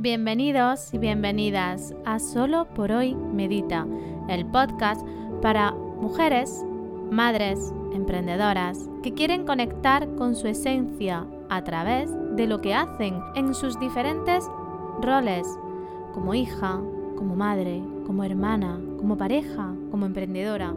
Bienvenidos y bienvenidas a Solo por hoy Medita, el podcast para mujeres, madres, emprendedoras que quieren conectar con su esencia a través de lo que hacen en sus diferentes roles, como hija, como madre, como hermana, como pareja, como emprendedora,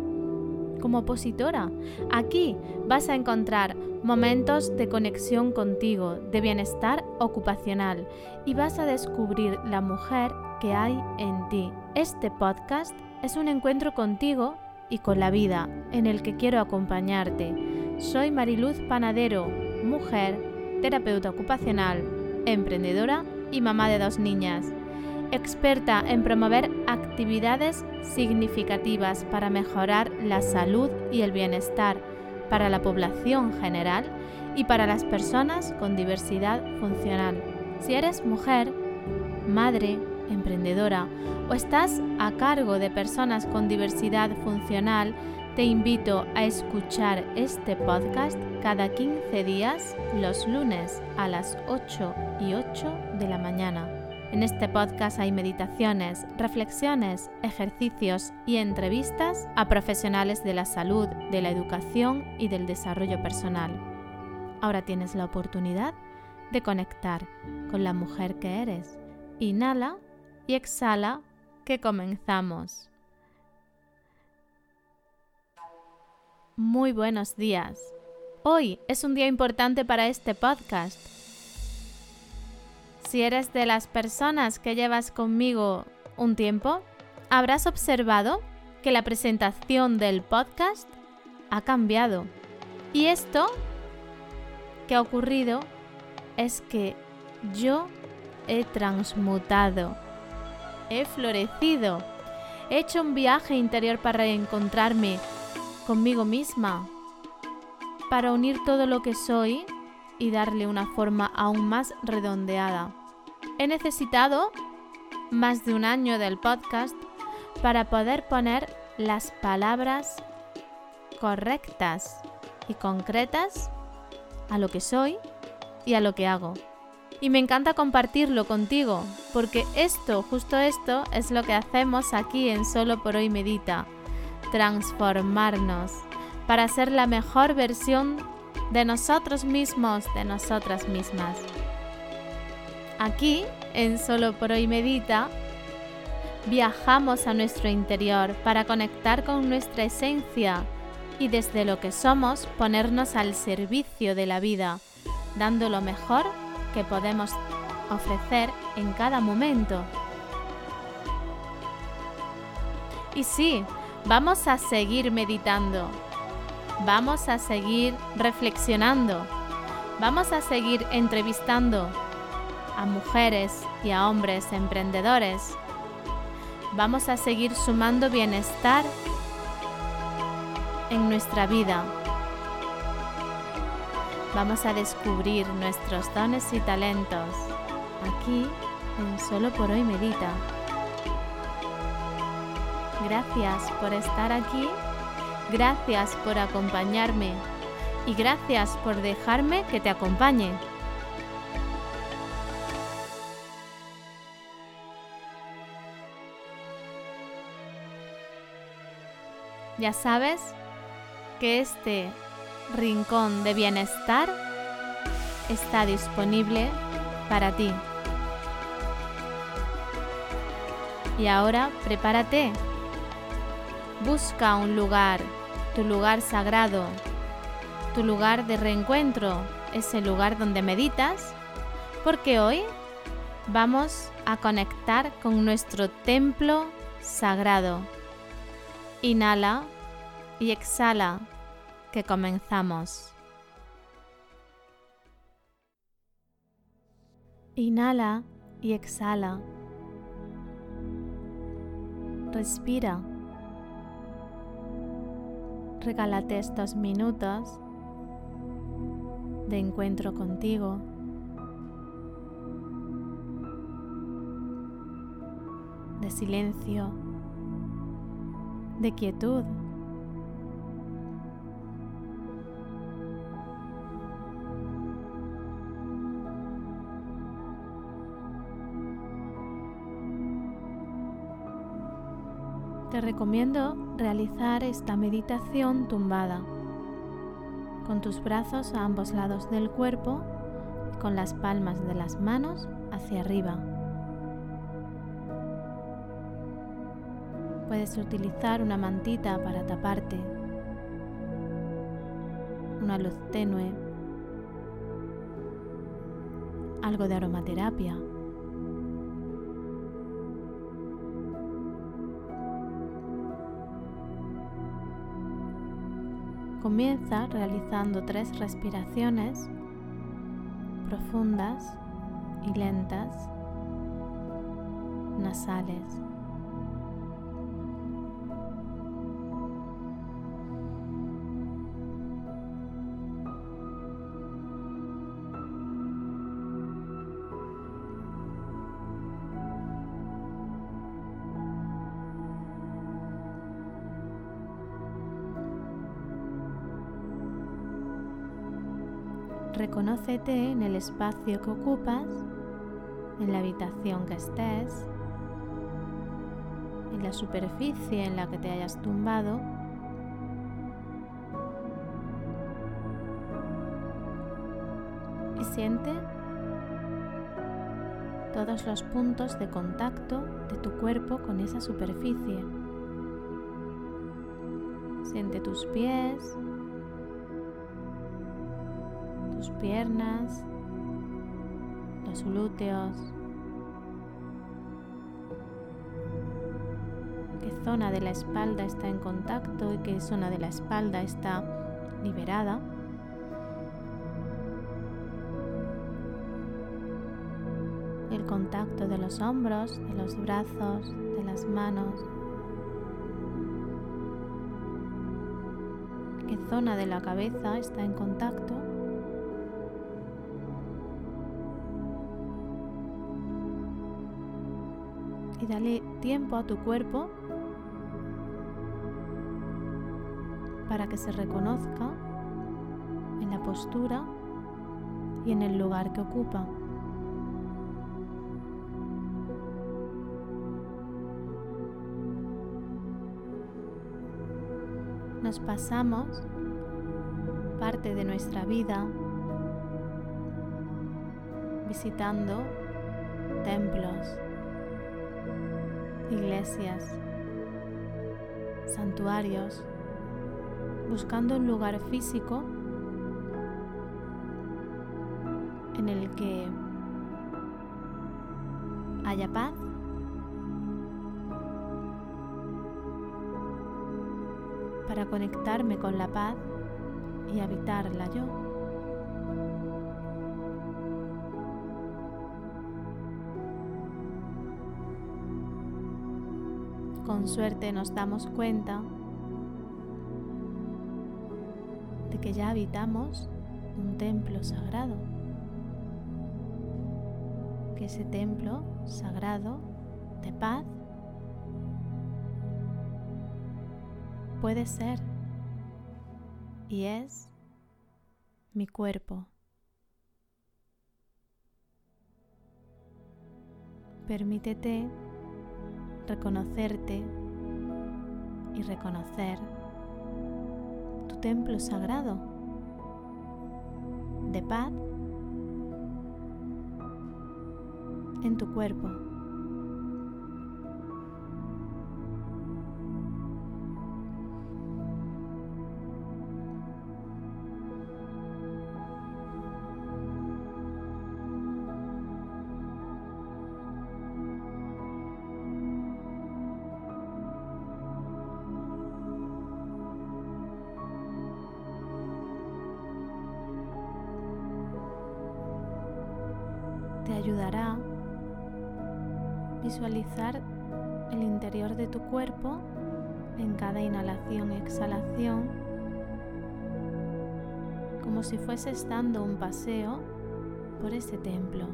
como opositora. Aquí vas a encontrar momentos de conexión contigo, de bienestar ocupacional y vas a descubrir la mujer que hay en ti. Este podcast es un encuentro contigo y con la vida en el que quiero acompañarte. Soy Mariluz Panadero, mujer, terapeuta ocupacional, emprendedora y mamá de dos niñas experta en promover actividades significativas para mejorar la salud y el bienestar para la población general y para las personas con diversidad funcional. Si eres mujer, madre, emprendedora o estás a cargo de personas con diversidad funcional, te invito a escuchar este podcast cada 15 días los lunes a las 8 y 8 de la mañana. En este podcast hay meditaciones, reflexiones, ejercicios y entrevistas a profesionales de la salud, de la educación y del desarrollo personal. Ahora tienes la oportunidad de conectar con la mujer que eres. Inhala y exhala que comenzamos. Muy buenos días. Hoy es un día importante para este podcast si eres de las personas que llevas conmigo un tiempo, habrás observado que la presentación del podcast ha cambiado. Y esto que ha ocurrido es que yo he transmutado, he florecido, he hecho un viaje interior para reencontrarme conmigo misma, para unir todo lo que soy y darle una forma aún más redondeada. He necesitado más de un año del podcast para poder poner las palabras correctas y concretas a lo que soy y a lo que hago. Y me encanta compartirlo contigo, porque esto, justo esto, es lo que hacemos aquí en Solo por hoy Medita, transformarnos para ser la mejor versión de nosotros mismos, de nosotras mismas. Aquí, en Solo por hoy Medita, viajamos a nuestro interior para conectar con nuestra esencia y desde lo que somos ponernos al servicio de la vida, dando lo mejor que podemos ofrecer en cada momento. Y sí, vamos a seguir meditando, vamos a seguir reflexionando, vamos a seguir entrevistando a mujeres y a hombres emprendedores. Vamos a seguir sumando bienestar en nuestra vida. Vamos a descubrir nuestros dones y talentos aquí en Solo por hoy Medita. Gracias por estar aquí, gracias por acompañarme y gracias por dejarme que te acompañe. Ya sabes que este rincón de bienestar está disponible para ti. Y ahora prepárate. Busca un lugar, tu lugar sagrado, tu lugar de reencuentro, ese lugar donde meditas, porque hoy vamos a conectar con nuestro templo sagrado. Inhala y exhala que comenzamos. Inhala y exhala. Respira. Regálate estos minutos de encuentro contigo. De silencio de quietud. Te recomiendo realizar esta meditación tumbada, con tus brazos a ambos lados del cuerpo y con las palmas de las manos hacia arriba. Puedes utilizar una mantita para taparte, una luz tenue, algo de aromaterapia. Comienza realizando tres respiraciones profundas y lentas, nasales. Reconócete en el espacio que ocupas, en la habitación que estés, en la superficie en la que te hayas tumbado. Y siente todos los puntos de contacto de tu cuerpo con esa superficie. Siente tus pies, piernas, los glúteos, qué zona de la espalda está en contacto y qué zona de la espalda está liberada. El contacto de los hombros, de los brazos, de las manos. ¿Qué zona de la cabeza está en contacto? Y dale tiempo a tu cuerpo para que se reconozca en la postura y en el lugar que ocupa. Nos pasamos parte de nuestra vida visitando templos, iglesias, santuarios, buscando un lugar físico en el que haya paz para conectarme con la paz y habitarla yo. Con suerte nos damos cuenta de que ya habitamos un templo sagrado, que ese templo sagrado de paz puede ser y es mi cuerpo. Permítete reconocerte y reconocer tu templo sagrado de paz en tu cuerpo. Visualizar el interior de tu cuerpo en cada inhalación y exhalación como si fueses dando un paseo por ese templo.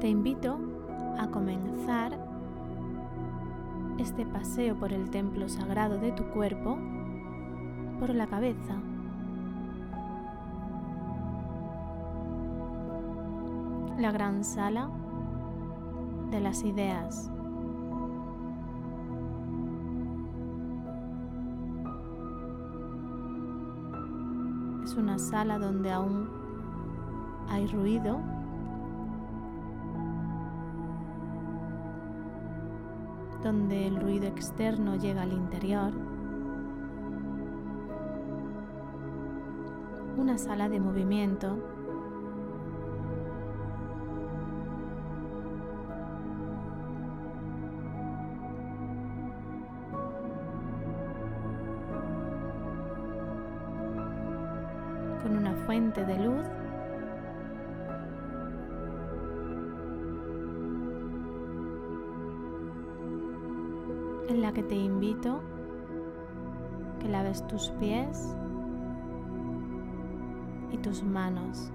Te invito a comenzar este paseo por el templo sagrado de tu cuerpo por la cabeza. La gran sala de las ideas. Es una sala donde aún hay ruido donde el ruido externo llega al interior. Una sala de movimiento. Fuente de luz en la que te invito que laves tus pies y tus manos.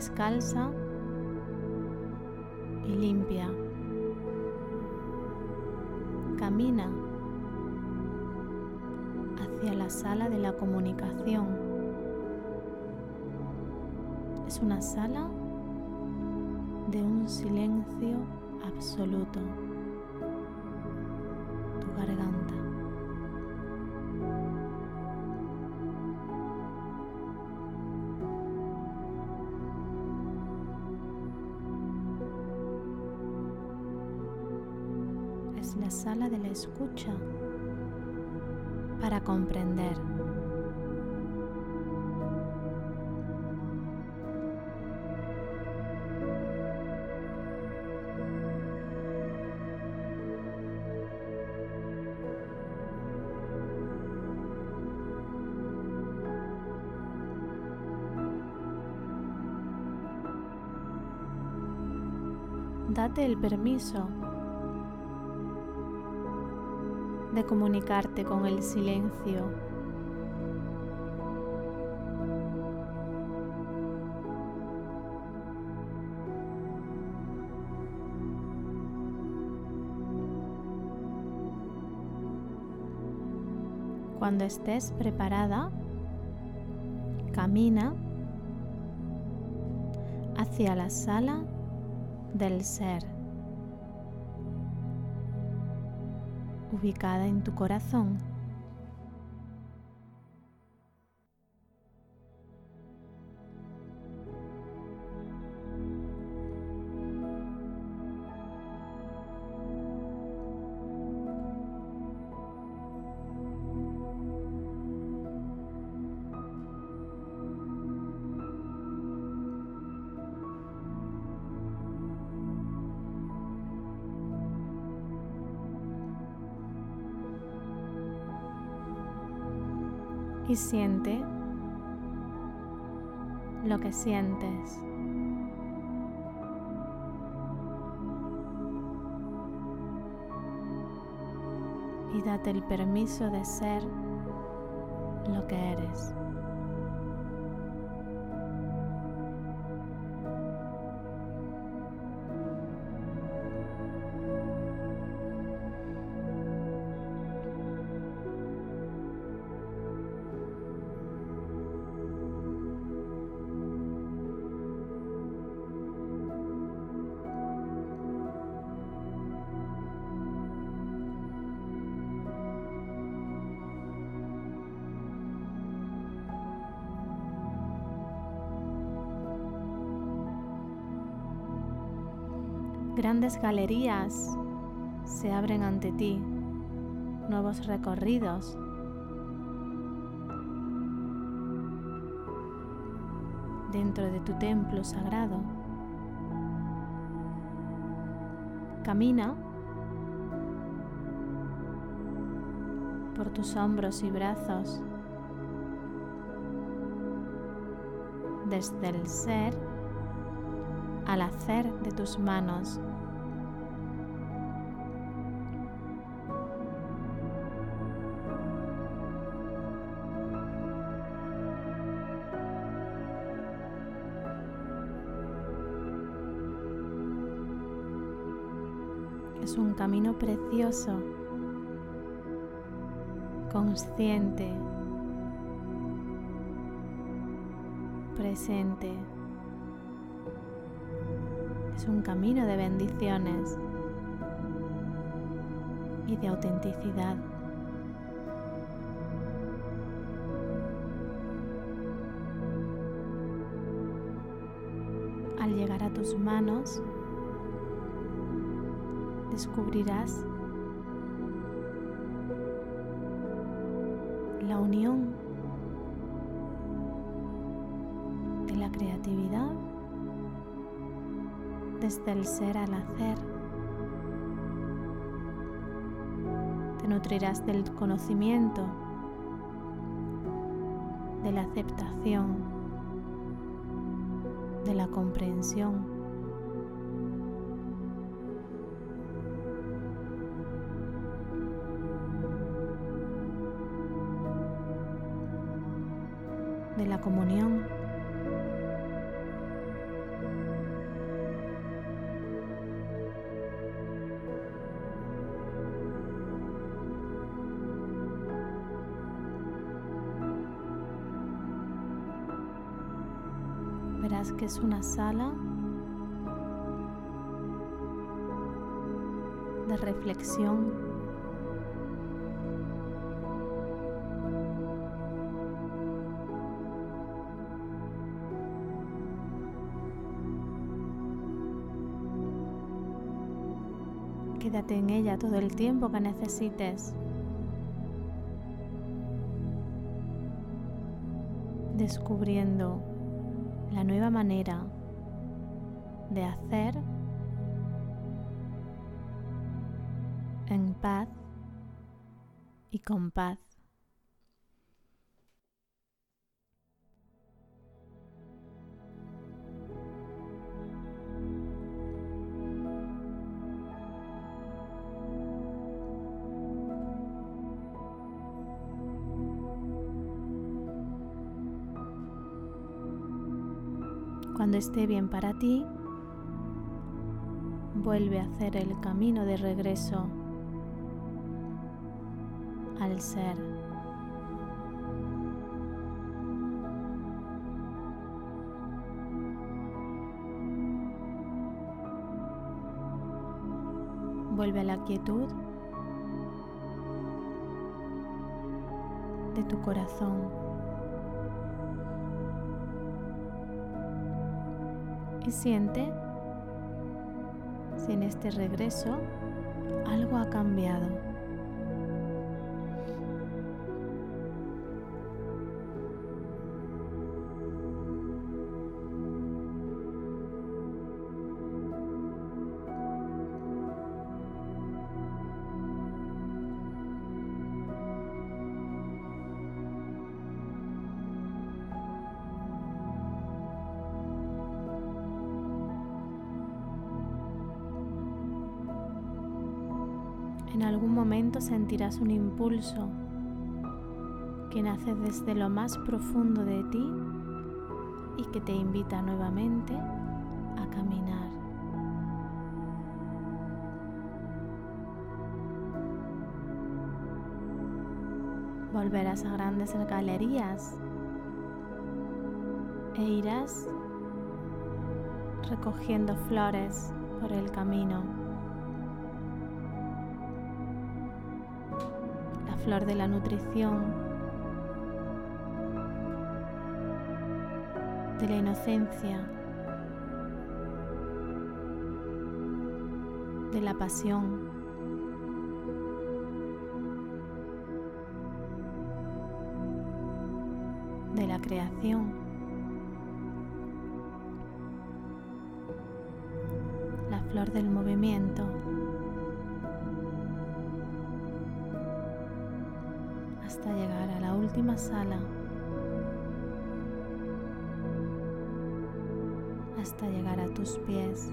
Descalza y limpia. Camina hacia la sala de la comunicación. Es una sala de un silencio absoluto. Tu garganta. Escucha para comprender. Date el permiso de comunicarte con el silencio. Cuando estés preparada, camina hacia la sala del ser. Ubicada en tu corazón. Y siente lo que sientes. Y date el permiso de ser lo que eres. Grandes galerías se abren ante ti, nuevos recorridos. dentro de tu templo sagrado. Camina por tus hombros y brazos desde el ser al hacer de tus manos Es un camino precioso, consciente, presente. Es un camino de bendiciones y de autenticidad. Al llegar a tus manos, descubrirás la unión de la creatividad desde el ser al hacer. Te nutrirás del conocimiento, de la aceptación, de la comprensión. De la comunión. Verás que es una sala de reflexión En ella todo el tiempo que necesites. Descubriendo la nueva manera de hacer en paz y con paz. Esté bien para ti, vuelve a hacer el camino de regreso al ser. Vuelve a la quietud de tu corazón. Siente si en este regreso algo ha cambiado. En algún momento sentirás un impulso que nace desde lo más profundo de ti y que te invita nuevamente a caminar. Volverás a grandes galerías e irás recogiendo flores por el camino. Flor de la nutrición, de la inocencia, de la pasión. de la creación. La flor del movimiento. Hasta llegar a la última sala, hasta llegar a tus pies.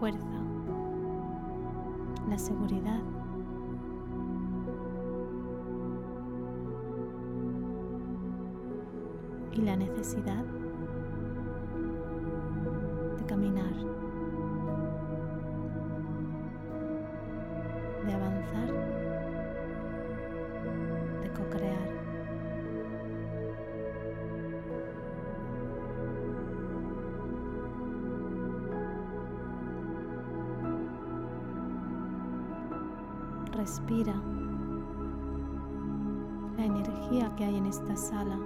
fuerza, la seguridad. Y la necesidad respira la energía que hay en esta sala.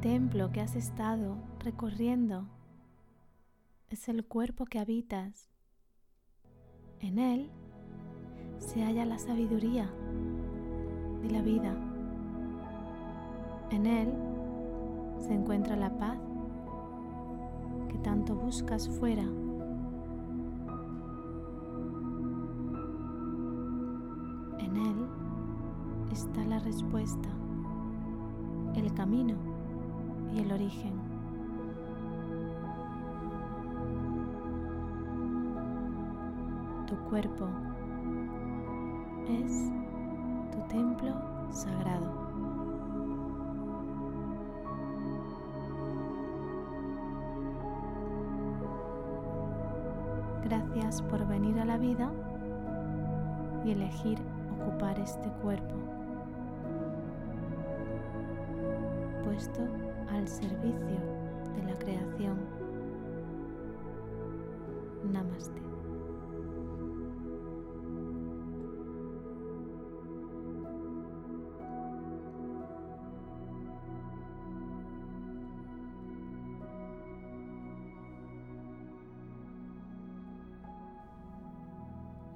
Templo que has estado recorriendo es el cuerpo que habitas. En él se halla la sabiduría de la vida. En él se encuentra la paz que tanto buscas fuera. En él está la respuesta, el camino y el origen. Tu cuerpo es tu templo sagrado. Gracias por venir a la vida y elegir ocupar este cuerpo, puesto al servicio de la creación. Namaste.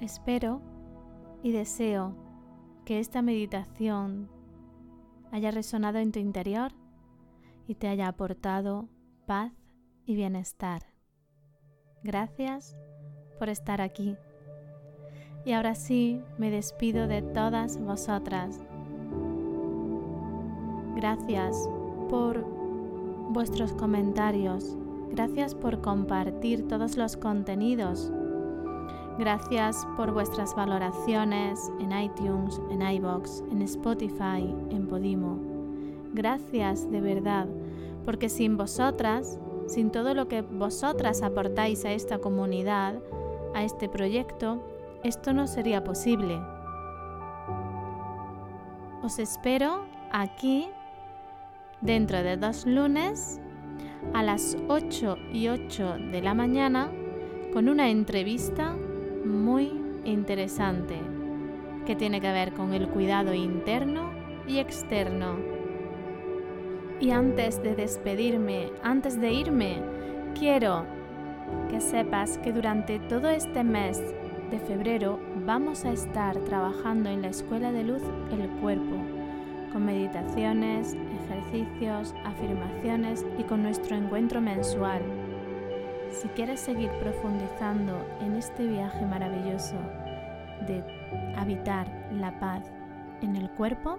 Espero y deseo que esta meditación haya resonado en tu interior y te haya aportado paz y bienestar. Gracias por estar aquí. Y ahora sí me despido de todas vosotras. Gracias por vuestros comentarios. Gracias por compartir todos los contenidos. Gracias por vuestras valoraciones en iTunes, en iBox, en Spotify, en Podimo. Gracias de verdad, porque sin vosotras, sin todo lo que vosotras aportáis a esta comunidad, a este proyecto, esto no sería posible. Os espero aquí dentro de dos lunes a las 8 y 8 de la mañana con una entrevista muy interesante que tiene que ver con el cuidado interno y externo y antes de despedirme, antes de irme, quiero que sepas que durante todo este mes de febrero vamos a estar trabajando en la Escuela de Luz el cuerpo, con meditaciones, ejercicios, afirmaciones y con nuestro encuentro mensual. Si quieres seguir profundizando en este viaje maravilloso de habitar la paz en el cuerpo,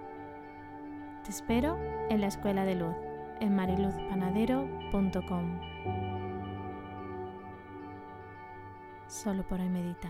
te espero en la Escuela de Luz, en mariluzpanadero.com. Solo por hoy medita.